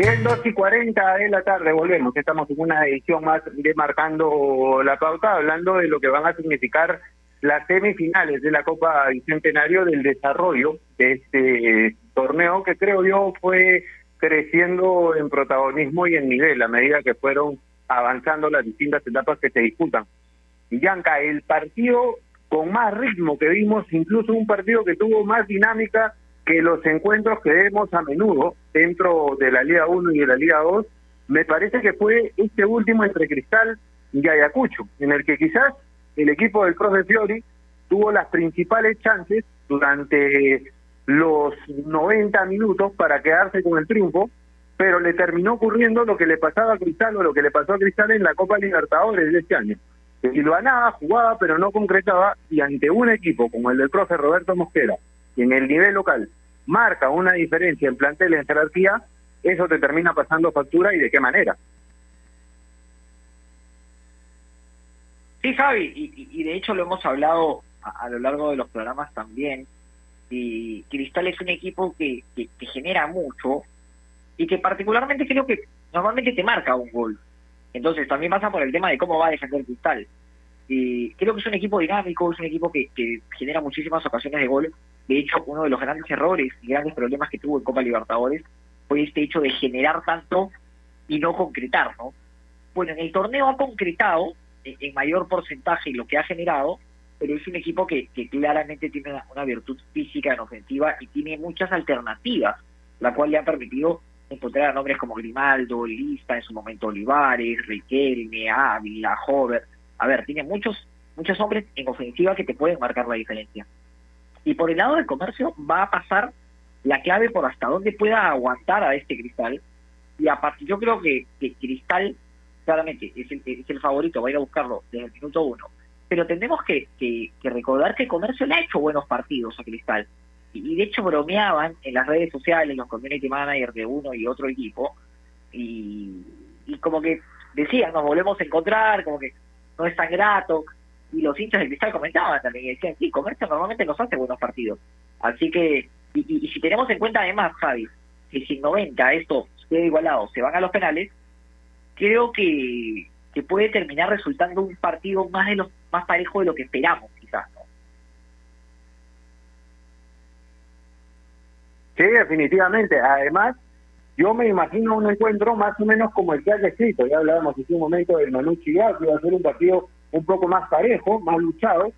Bien, 2 y 40 de la tarde, volvemos. Estamos en una edición más de Marcando la Pauta, hablando de lo que van a significar las semifinales de la Copa Bicentenario del desarrollo de este torneo que creo yo fue creciendo en protagonismo y en nivel a medida que fueron avanzando las distintas etapas que se disputan. Yanka, el partido con más ritmo que vimos, incluso un partido que tuvo más dinámica que los encuentros que vemos a menudo dentro de la Liga 1 y de la Liga 2, me parece que fue este último entre Cristal y Ayacucho, en el que quizás el equipo del profe Fiori tuvo las principales chances durante los 90 minutos para quedarse con el triunfo, pero le terminó ocurriendo lo que le pasaba a Cristal o lo que le pasó a Cristal en la Copa Libertadores de este año. Que silvanaba, jugaba, pero no concretaba, y ante un equipo como el del profe Roberto Mosquera, que en el nivel local marca una diferencia en plantel en jerarquía, eso te termina pasando factura y de qué manera. Sí, Javi, y, y- de hecho lo hemos hablado a, lo largo de los programas también. Y Cristal es un equipo que, que, que genera mucho y que particularmente creo que normalmente te marca un gol. Entonces también pasa por el tema de cómo va a defender Cristal. Y creo que es un equipo dinámico, es un equipo que, que genera muchísimas ocasiones de gol. De hecho, uno de los grandes errores y grandes problemas que tuvo en Copa Libertadores fue este hecho de generar tanto y no concretar, ¿no? Bueno, en el torneo ha concretado en, mayor porcentaje lo que ha generado, pero es un equipo que, claramente tiene una, virtud física en ofensiva y tiene muchas alternativas, la cual le ha permitido encontrar a nombres como Grimaldo, Lista, en su momento Olivares, Riquelme, Ávila, Hover. A ver, tiene muchos, muchos hombres en ofensiva que te pueden marcar la diferencia. Y por el lado del comercio va a pasar la clave por hasta dónde pueda aguantar a este cristal. Y aparte, yo creo que, que Cristal claramente es el, es el favorito, va a ir a buscarlo desde el minuto uno. Pero tenemos que, que, recordar que Comercio le ha hecho buenos partidos a Cristal. Y, de hecho bromeaban en las redes sociales los community managers de uno y otro equipo. Y, y como que decían, nos volvemos a encontrar, como que no es tan grato. Y los hinchas de Cristal comentaban también y decían, sí, Comercio normalmente nos hace buenos partidos. Así que, y, si tenemos en cuenta además, Javi, que si en 90 esto queda igualado, se van a los penales, creo que, que puede terminar resultando un partido más de los más parejo de lo que esperamos, quizás. ¿no? Sí, definitivamente. Además, yo me imagino un encuentro más o menos como el que has escrito. Ya hablábamos hace un momento del Manu Chigá, que iba a ser un partido un poco más parejo, más luchado.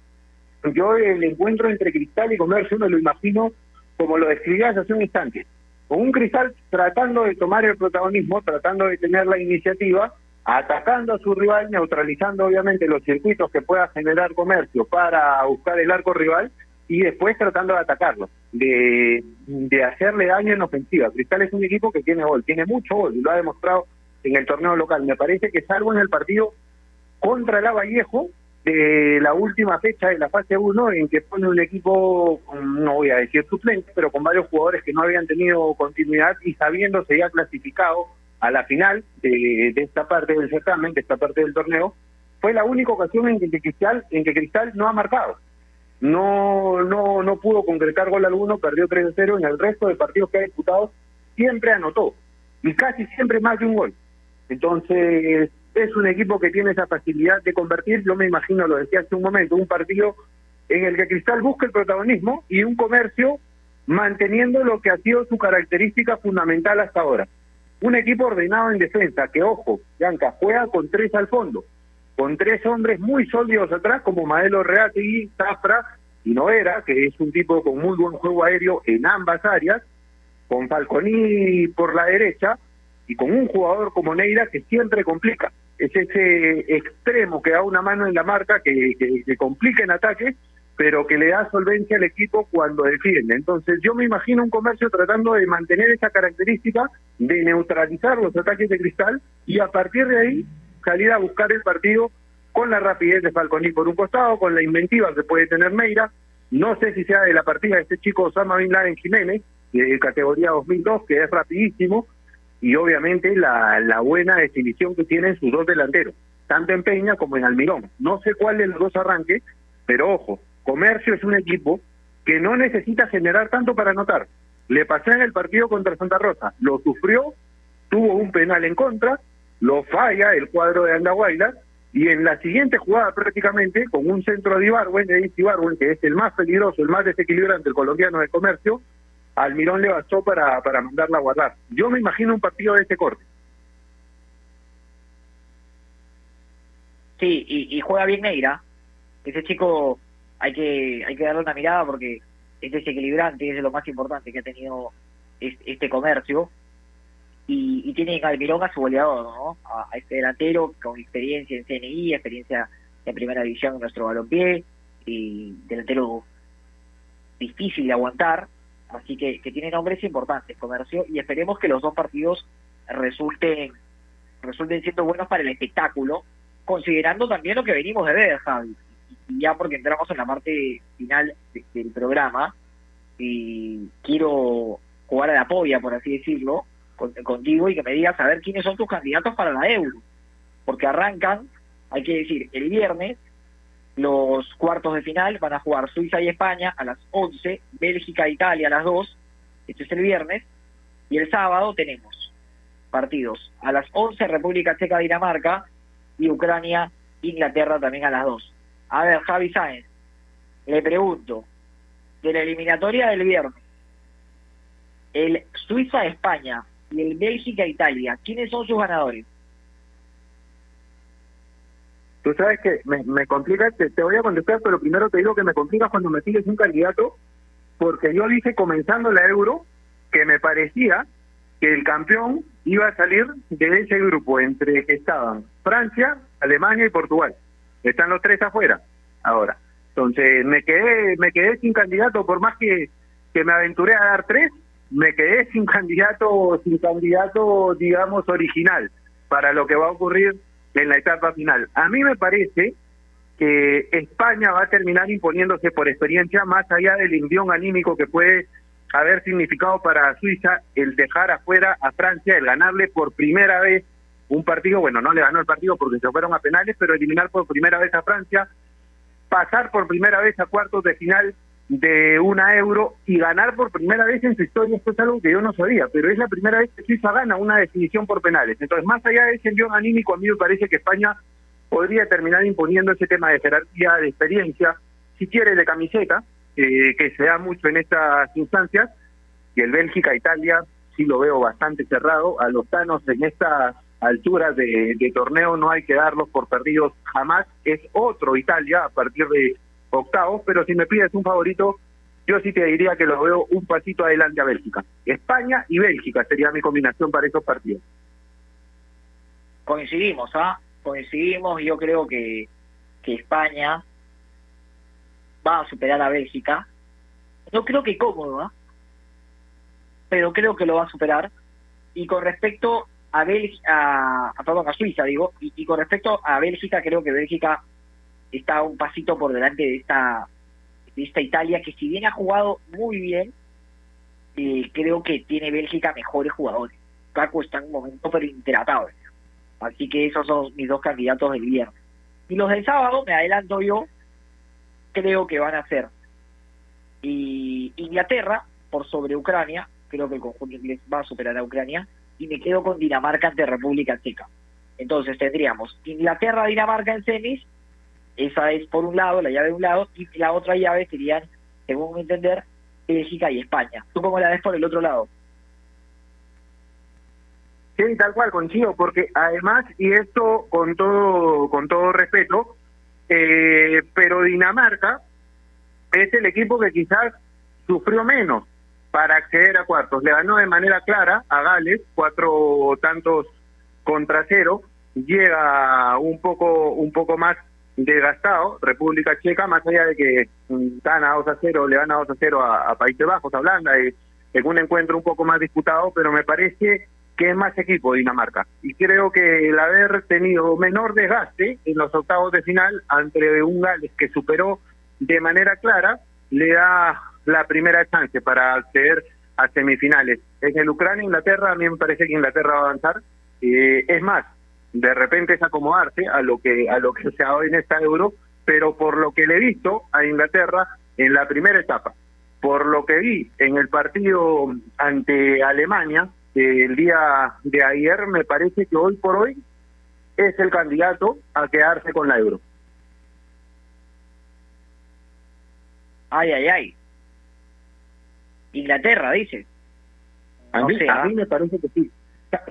Yo el encuentro entre Cristal y Comercio me lo imagino como lo describías hace un instante con un Cristal tratando de tomar el protagonismo, tratando de tener la iniciativa, atacando a su rival, neutralizando obviamente los circuitos que pueda generar comercio para buscar el arco rival y después tratando de atacarlo, de, de hacerle daño en ofensiva. Cristal es un equipo que tiene gol, tiene mucho gol y lo ha demostrado en el torneo local. Me parece que salvo en el partido contra el Vallejo, de la última fecha de la fase 1 en que pone un equipo, no voy a decir suplente, pero con varios jugadores que no habían tenido continuidad y sabiéndose ya clasificado a la final de, esta parte del certamen, de esta parte del torneo, fue la única ocasión en que Cristal, en que Cristal no ha marcado. No, no, no pudo concretar gol alguno, perdió 3-0, en el resto de partidos que ha disputado siempre anotó, y casi siempre más de un gol. Entonces, es un equipo que tiene esa facilidad de convertir, yo me imagino, lo decía hace un momento, un partido en el que Cristal busca el protagonismo y un comercio manteniendo lo que ha sido su característica fundamental hasta ahora. Un equipo ordenado en defensa, que ojo, Yanka, juega con tres al fondo, con tres hombres muy sólidos atrás, como Maelo Reategui, Zafra y Noera, que es un tipo con muy buen juego aéreo en ambas áreas, con Falconi por la derecha, y con un jugador como Neira que siempre complica es ese extremo que da una mano en la marca, que, que, complica en ataque, pero que le da solvencia al equipo cuando defiende. Entonces yo me imagino un comercio tratando de mantener esa característica, de neutralizar los ataques de cristal y a partir de ahí salir a buscar el partido con la rapidez de Falconi por un costado, con la inventiva que puede tener Meira. No sé si sea de la partida de este chico Osama Bin Laden Jiménez, de categoría 2002, que es rapidísimo, y obviamente la, la buena definición que tienen sus dos delanteros, tanto en Peña como en Almirón. No sé cuál de los dos arranque, pero ojo, Comercio es un equipo que no necesita generar tanto para anotar. Le pasé en el partido contra Santa Rosa, lo sufrió, tuvo un penal en contra, lo falla el cuadro de Andahuayla, y en la siguiente jugada prácticamente, con un centro de Ibarwen, de Ibarwen, que es el más peligroso, el más desequilibrante, el colombiano de comercio, Almirón le bastó para, para mandarla a guardar. Yo me imagino un partido de este corte. Sí, y, juega bien Neira. Ese chico hay que hay que darle una mirada porque es desequilibrante, es lo más importante que ha tenido este, comercio. Y, y tiene Almirón a su goleador, ¿no? A, este delantero con experiencia en CNI, experiencia en primera división en nuestro balompié, y delantero difícil de aguantar, Así que, que tiene nombres importantes, comercio, y esperemos que los dos partidos resulten, resulten siendo buenos para el espectáculo, considerando también lo que venimos de ver, Javi. Y ya porque entramos en la parte final del programa, y quiero jugar a la polla, por así decirlo, contigo y que me digas a ver quiénes son tus candidatos para la Euro. Porque arrancan, hay que decir, el viernes los cuartos de final van a jugar Suiza y España a las 11, Bélgica e Italia a las 2, este es el viernes, y el sábado tenemos partidos a las 11 República Checa Dinamarca y Ucrania Inglaterra también a las 2. A ver, Javi Sáenz, le pregunto, de la eliminatoria del viernes, el Suiza-España y el Bélgica-Italia. ¿Quiénes son sus ganadores? Tú sabes que me, me complica, te, voy a contestar, pero primero te digo que me complicas cuando me pides un candidato, porque yo dije comenzando la Euro que me parecía que el campeón iba a salir de ese grupo entre que estaban Francia, Alemania y Portugal. Están los tres afuera ahora. Entonces me quedé me quedé sin candidato por más que, que me aventuré a dar tres, me quedé sin candidato sin candidato digamos original para lo que va a ocurrir en la etapa final. A mí me parece que España va a terminar imponiéndose por experiencia más allá del envión anímico que puede haber significado para Suiza el dejar afuera a Francia, el ganarle por primera vez un partido, bueno, no le ganó el partido porque se fueron a penales, pero eliminar por primera vez a Francia, pasar por primera vez a cuartos de final de una euro y ganar por primera vez en su historia, esto es algo que yo no sabía, pero es la primera vez que Suiza gana una definición por penales. Entonces, más allá de ese envión anímico, a mí me parece que España podría terminar imponiendo ese tema de jerarquía, de experiencia, si quiere de camiseta, eh, que se da mucho en estas instancias, y el Bélgica-Italia sí lo veo bastante cerrado. A los Tanos en estas alturas de, de torneo no hay que darlos por perdidos jamás. Es otro Italia a partir de octavos, pero si me pides un favorito, yo sí te diría que lo veo un pasito adelante a Bélgica. España y Bélgica sería mi combinación para esos partidos. Coincidimos, ¿ah? Coincidimos, yo creo que, que España va a superar a Bélgica. No creo que cómodo, ¿ah? Pero creo que lo va a superar. Y con respecto a Bélgica, a, a Suiza, digo, y, y con respecto a Bélgica, creo que Bélgica está un pasito por delante de esta de esta Italia que si bien ha jugado muy bien eh, creo que tiene Bélgica mejores jugadores. Caco está en un momento pero intratable. Así que esos son mis dos candidatos del viernes. Y los del sábado me adelanto yo creo que van a ser y Inglaterra por sobre Ucrania. Creo que el conjunto inglés va a superar a Ucrania. Y me quedo con Dinamarca ante República Checa. Entonces tendríamos Inglaterra Dinamarca en semis esa es por un lado, la llave de un lado, y la otra llave serían, según mi entender, Bélgica y España. ¿Tú cómo la ves por el otro lado? Sí, tal cual, coincido, porque además, y esto con todo, con todo respeto, eh, pero Dinamarca es el equipo que quizás sufrió menos para acceder a cuartos. Le ganó de manera clara a Gales, cuatro tantos contra cero, llega un poco, un poco más desgastado, República Checa, más allá de que están a 2 a 0, le van a 2 a 0 a, Países Bajos, a Holanda, y, en un encuentro un poco más disputado, pero me parece que es más equipo Dinamarca. Y creo que el haber tenido menor desgaste en los octavos de final ante un Gales que superó de manera clara, le da la primera chance para acceder a semifinales. En el Ucrania-Inglaterra, a mí me parece que Inglaterra va a avanzar. Eh, es más, de repente es acomodarse a lo que a lo que se ha dado en esta euro, pero por lo que le he visto a Inglaterra en la primera etapa, por lo que vi en el partido ante Alemania el día de ayer, me parece que hoy por hoy es el candidato a quedarse con la euro. Ay, ay, ay. Inglaterra, dice. A, mí, a mí me parece que sí.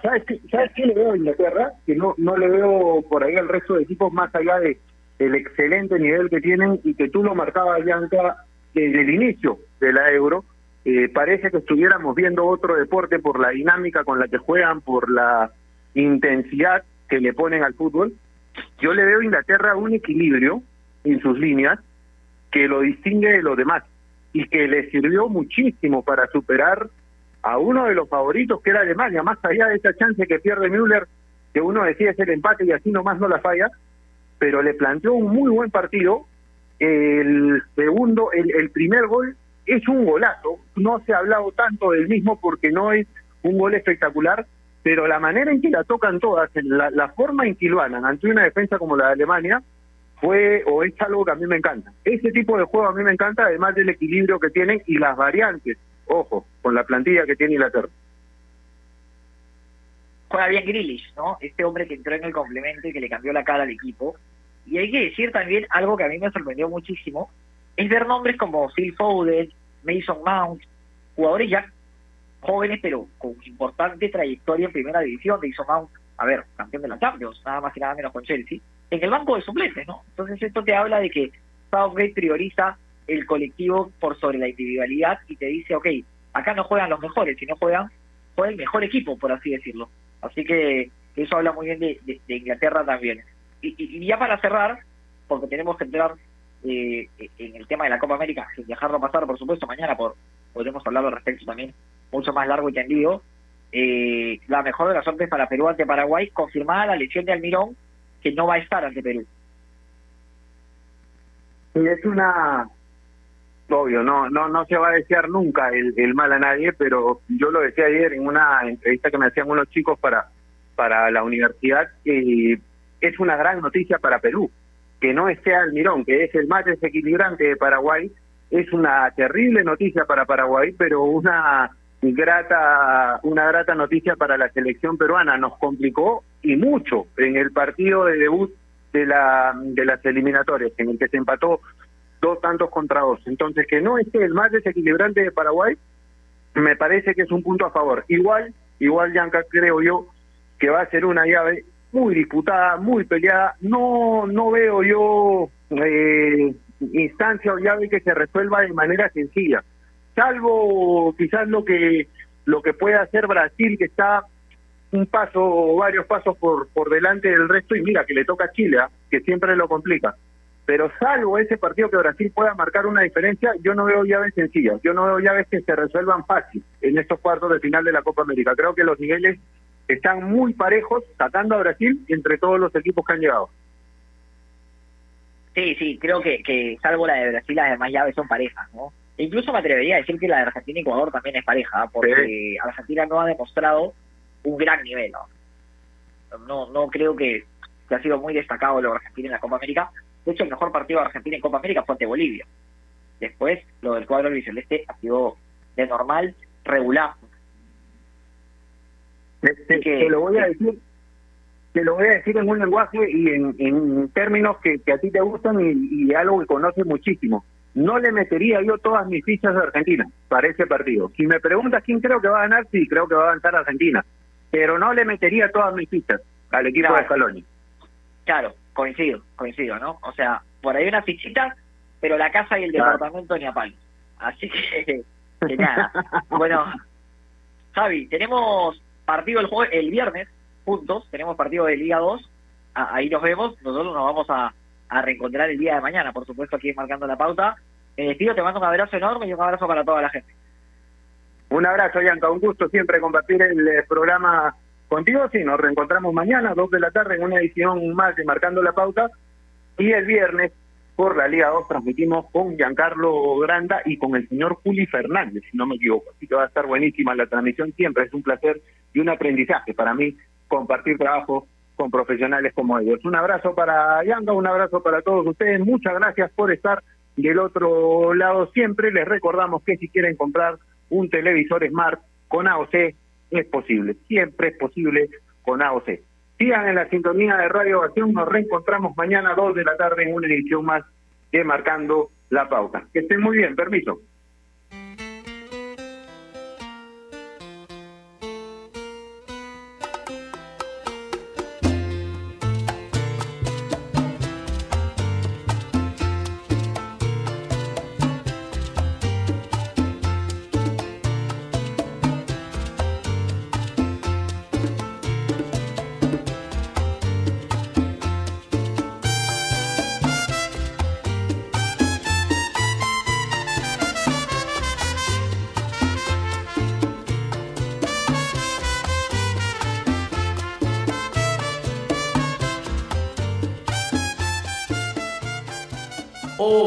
¿Sabes qué, ¿Sabes le veo a Inglaterra? Que no, no le veo por ahí al resto de equipos más allá de el excelente nivel que tienen y que tú lo marcabas, Bianca, desde el inicio de la Euro. Eh, parece que estuviéramos viendo otro deporte por la dinámica con la que juegan, por la intensidad que le ponen al fútbol. Yo le veo a Inglaterra un equilibrio en sus líneas que lo distingue de los demás y que le sirvió muchísimo para superar a uno de los favoritos que era Alemania, más allá de esa chance que pierde Müller, que uno decía es el empate y así nomás no la falla, pero le planteó un muy buen partido. El segundo, el, el primer gol es un golazo, no se ha hablado tanto del mismo porque no es un gol espectacular, pero la manera en que la tocan todas, la, la forma en que lo ganan ante una defensa como la de Alemania, fue o es algo que a mí me encanta. Ese tipo de juego a mí me encanta, además del equilibrio que tienen y las variantes ojo, con la plantilla que tiene Inglaterra. Juega bien Grealish, ¿no? Este hombre que entró en el complemento y que le cambió la cara al equipo. Y hay que decir también algo que a mí me sorprendió muchísimo, es ver nombres como Phil Foden, Mason Mount, jugadores ya jóvenes, pero con importante trayectoria en primera división, de Mount, a ver, campeón de la Champions, nada más y nada menos con Chelsea, en el banco de suplentes, ¿no? Entonces esto te habla de que Southgate prioriza el colectivo por sobre la individualidad y te dice, ok, acá no juegan los mejores, sino juegan, juega el mejor equipo, por así decirlo. Así que eso habla muy bien de, Inglaterra también. Y, ya para cerrar, porque tenemos que entrar eh, en el tema de la Copa América, sin dejarlo pasar, por supuesto, mañana por, podremos hablar al respecto también mucho más largo y tendido. Eh, la mejor de las suertes para Perú ante Paraguay, confirmada la lesión de Almirón, que no va a estar ante Perú. Y es una obvio, no, no, no se va a desear nunca el, mal a nadie, pero yo lo decía ayer en una entrevista que me hacían unos chicos para, para la universidad, y es una gran noticia para Perú. Que no esté Almirón, que es el más desequilibrante de Paraguay, es una terrible noticia para Paraguay, pero una grata, una grata noticia para la selección peruana. Nos complicó y mucho en el partido de debut de, la, de las eliminatorias, en el que se empató dos tantos contra dos. Entonces, que no esté el más desequilibrante de Paraguay, me parece que es un punto a favor. Igual, igual, Yanka, creo yo que va a ser una llave muy disputada, muy peleada. No, no veo yo eh, instancia o llave que se resuelva de manera sencilla, salvo quizás lo que lo que puede hacer Brasil, que está un paso o varios pasos por, por delante del resto, y mira que le toca a Chile, ¿ah? que siempre lo complica. Pero salvo ese partido que Brasil pueda marcar una diferencia, yo no veo llaves sencillas, yo no veo llaves que se resuelvan fácil en estos cuartos de final de la Copa América. Creo que los niveles están muy parejos, sacando a Brasil entre todos los equipos que han llegado. Sí, sí, creo que, que salvo la de Brasil, las demás llaves son parejas, ¿no? E incluso me atrevería a decir que la de Argentina y Ecuador también es pareja, porque Argentina no ha demostrado un gran nivel, ¿no? No, no creo que, que ha sido muy destacado lo de Argentina en la Copa América. De hecho, el mejor partido de Argentina en Copa América fue ante Bolivia. Después, lo del cuadro albiceleste ha sido de normal, regular. Te, lo voy a decir te lo voy a decir en un lenguaje y en, términos que, a ti te gustan y, algo que conoces muchísimo. No le metería yo todas mis fichas de Argentina para ese partido. Si me preguntas quién creo que va a ganar, sí, creo que va a avanzar Argentina. Pero no le metería todas mis fichas al equipo de Scaloni. Claro, coincido, coincido, ¿no? O sea, por ahí una fichita, pero la casa y el departamento ni a palo. Así que, que nada. bueno, Javi, tenemos partido el, el viernes juntos, tenemos partido de Liga 2, ahí nos vemos, nosotros nos vamos a, reencontrar el día de mañana, por supuesto, aquí marcando la pauta. Me despido, te mando un abrazo enorme y un abrazo para toda la gente. Un abrazo, Yanka, un gusto siempre compartir el eh, programa contigo. Sí, nos reencontramos mañana, dos de la tarde, en una edición más de Marcando la Pauta. Y el viernes, por la Liga 2, transmitimos con Giancarlo Granda y con el señor Juli Fernández, si no me equivoco. Así que va a estar buenísima la transmisión siempre. Es un placer y un aprendizaje para mí compartir trabajo con profesionales como ellos. Un abrazo para Yanga, un abrazo para todos ustedes. Muchas gracias por estar del otro lado siempre. Les recordamos que si quieren comprar un televisor Smart con AOC, es posible. Siempre es posible con AOC. Sigan en la sintonía de Radio Ovación. Nos reencontramos mañana a 2 de la tarde en una edición más de Marcando la Pauta. Que estén muy bien. Permiso.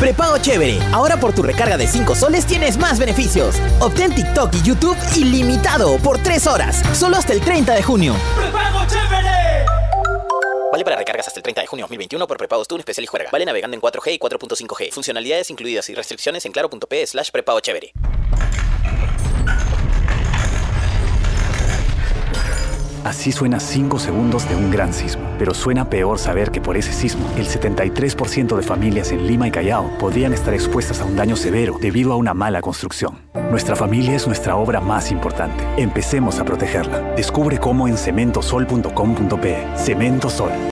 Prepago chévere. Ahora por tu recarga de 5 soles tienes más beneficios. Obtén TikTok y YouTube ilimitado por 3 horas. Solo hasta el 30 de junio. ¡Prepago chévere! Vale para recargas hasta el 30 de junio 2021 por prepago tú especial y juega. Vale navegando en 4G y 4.5G. Funcionalidades incluidas y restricciones en claro.p slash prepago chévere. Así suena 5 segundos de un gran sismo. Pero suena peor saber que por ese sismo, el 73% de familias en Lima y Callao podrían estar expuestas a un daño severo debido a una mala construcción. Nuestra familia es nuestra obra más importante. Empecemos a protegerla. Descubre cómo en cementosol.com.pe. Cemento Sol.